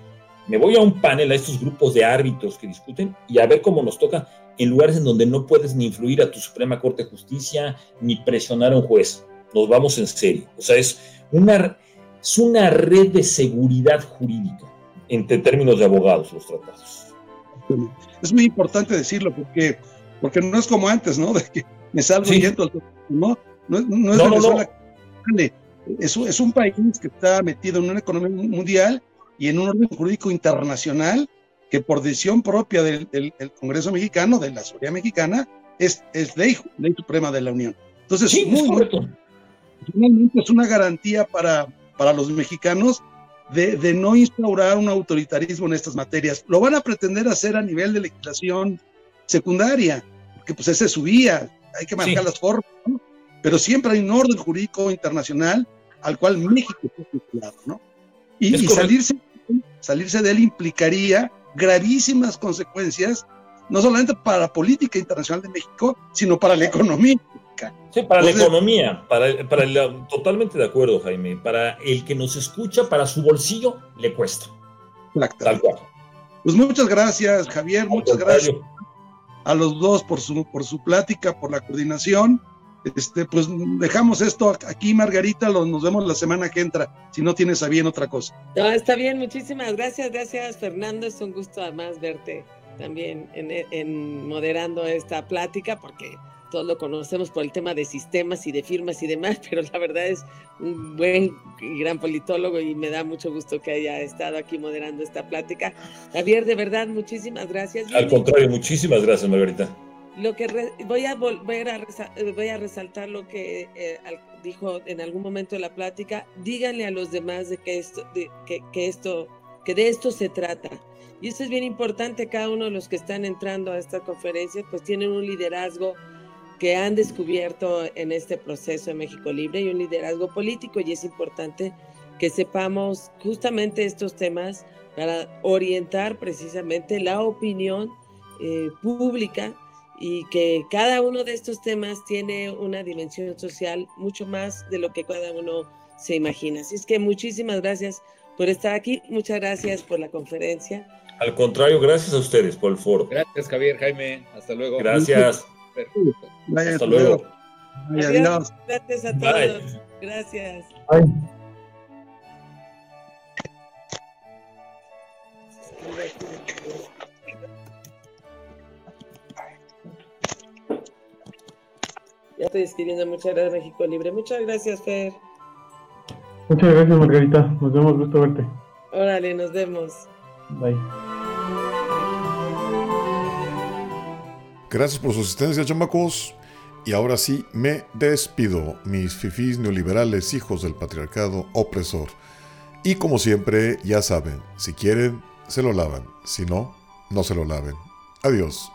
Speaker 5: me voy a un panel a estos grupos de árbitros que discuten y a ver cómo nos toca en lugares en donde no puedes ni influir a tu Suprema Corte de Justicia ni presionar a un juez. Nos vamos en serio. O sea, es una, es una red de seguridad jurídica entre términos de abogados los tratados.
Speaker 3: Es muy importante decirlo porque porque no es como antes, ¿no? <laughs> De que me salgo y entro no, no, no es Venezuela. Es, es un país que está metido en una economía mundial y en un orden jurídico internacional que por decisión propia del, del, Congreso mexicano, de la seguridad mexicana, es, es ley, ley suprema de la Unión. Entonces,
Speaker 5: sí, muy,
Speaker 3: finalmente es una garantía para, para los mexicanos de, de, no instaurar un autoritarismo en estas materias. Lo van a pretender hacer a nivel de legislación secundaria, que pues ese subía, hay que marcar las formas, pero siempre hay un orden jurídico internacional al cual México está vinculado, ¿no? Y, salirse, salirse de él implicaría gravísimas consecuencias no solamente para la política internacional de México, sino para la economía.
Speaker 5: Sí, para la economía, para, para el, totalmente de acuerdo, Jaime. Para el que nos escucha, para su bolsillo, le cuesta.
Speaker 3: Tal cual. Pues muchas gracias, Javier, muchas gracias a los dos por su, por su plática, por la coordinación. Este, pues dejamos esto aquí, Margarita, nos vemos la semana que entra, si no tienes a bien otra cosa.
Speaker 2: No, está bien, muchísimas gracias, gracias Fernando, es un gusto además verte también en, en moderando esta plática, porque todos lo conocemos por el tema de sistemas y de firmas y demás, <laughs> pero la verdad es un buen y gran politólogo y me da mucho gusto que haya estado aquí moderando esta plática. Javier, de verdad, muchísimas gracias.
Speaker 5: Al contrario, muchísimas gracias, Margarita.
Speaker 2: Lo que voy a volver a, voy a resaltar lo que eh, dijo en algún momento de la plática. Díganle a los demás de que esto, de, que, que esto, que de esto se trata. Y esto es bien importante. Cada uno de los que están entrando a esta conferencia, pues tienen un liderazgo que han descubierto en este proceso de México Libre y un liderazgo político y es importante que sepamos justamente estos temas para orientar precisamente la opinión eh, pública y que cada uno de estos temas tiene una dimensión social mucho más de lo que cada uno se imagina. Así es que muchísimas gracias por estar aquí, muchas gracias por la conferencia.
Speaker 5: Al contrario, gracias a ustedes por el foro.
Speaker 6: Gracias Javier, Jaime, hasta luego.
Speaker 5: Gracias. Hasta luego.
Speaker 2: adiós. Gracias a todos. Gracias. Ya estoy escribiendo. Muchas gracias, México Libre. Muchas gracias, Fer.
Speaker 4: Muchas gracias, Margarita. Nos vemos, gusto verte.
Speaker 2: Órale, nos vemos.
Speaker 4: Bye.
Speaker 1: Gracias por su asistencia, chamacos. Y ahora sí, me despido, mis fifís neoliberales, hijos del patriarcado opresor. Y como siempre, ya saben, si quieren, se lo lavan. Si no, no se lo laven. Adiós.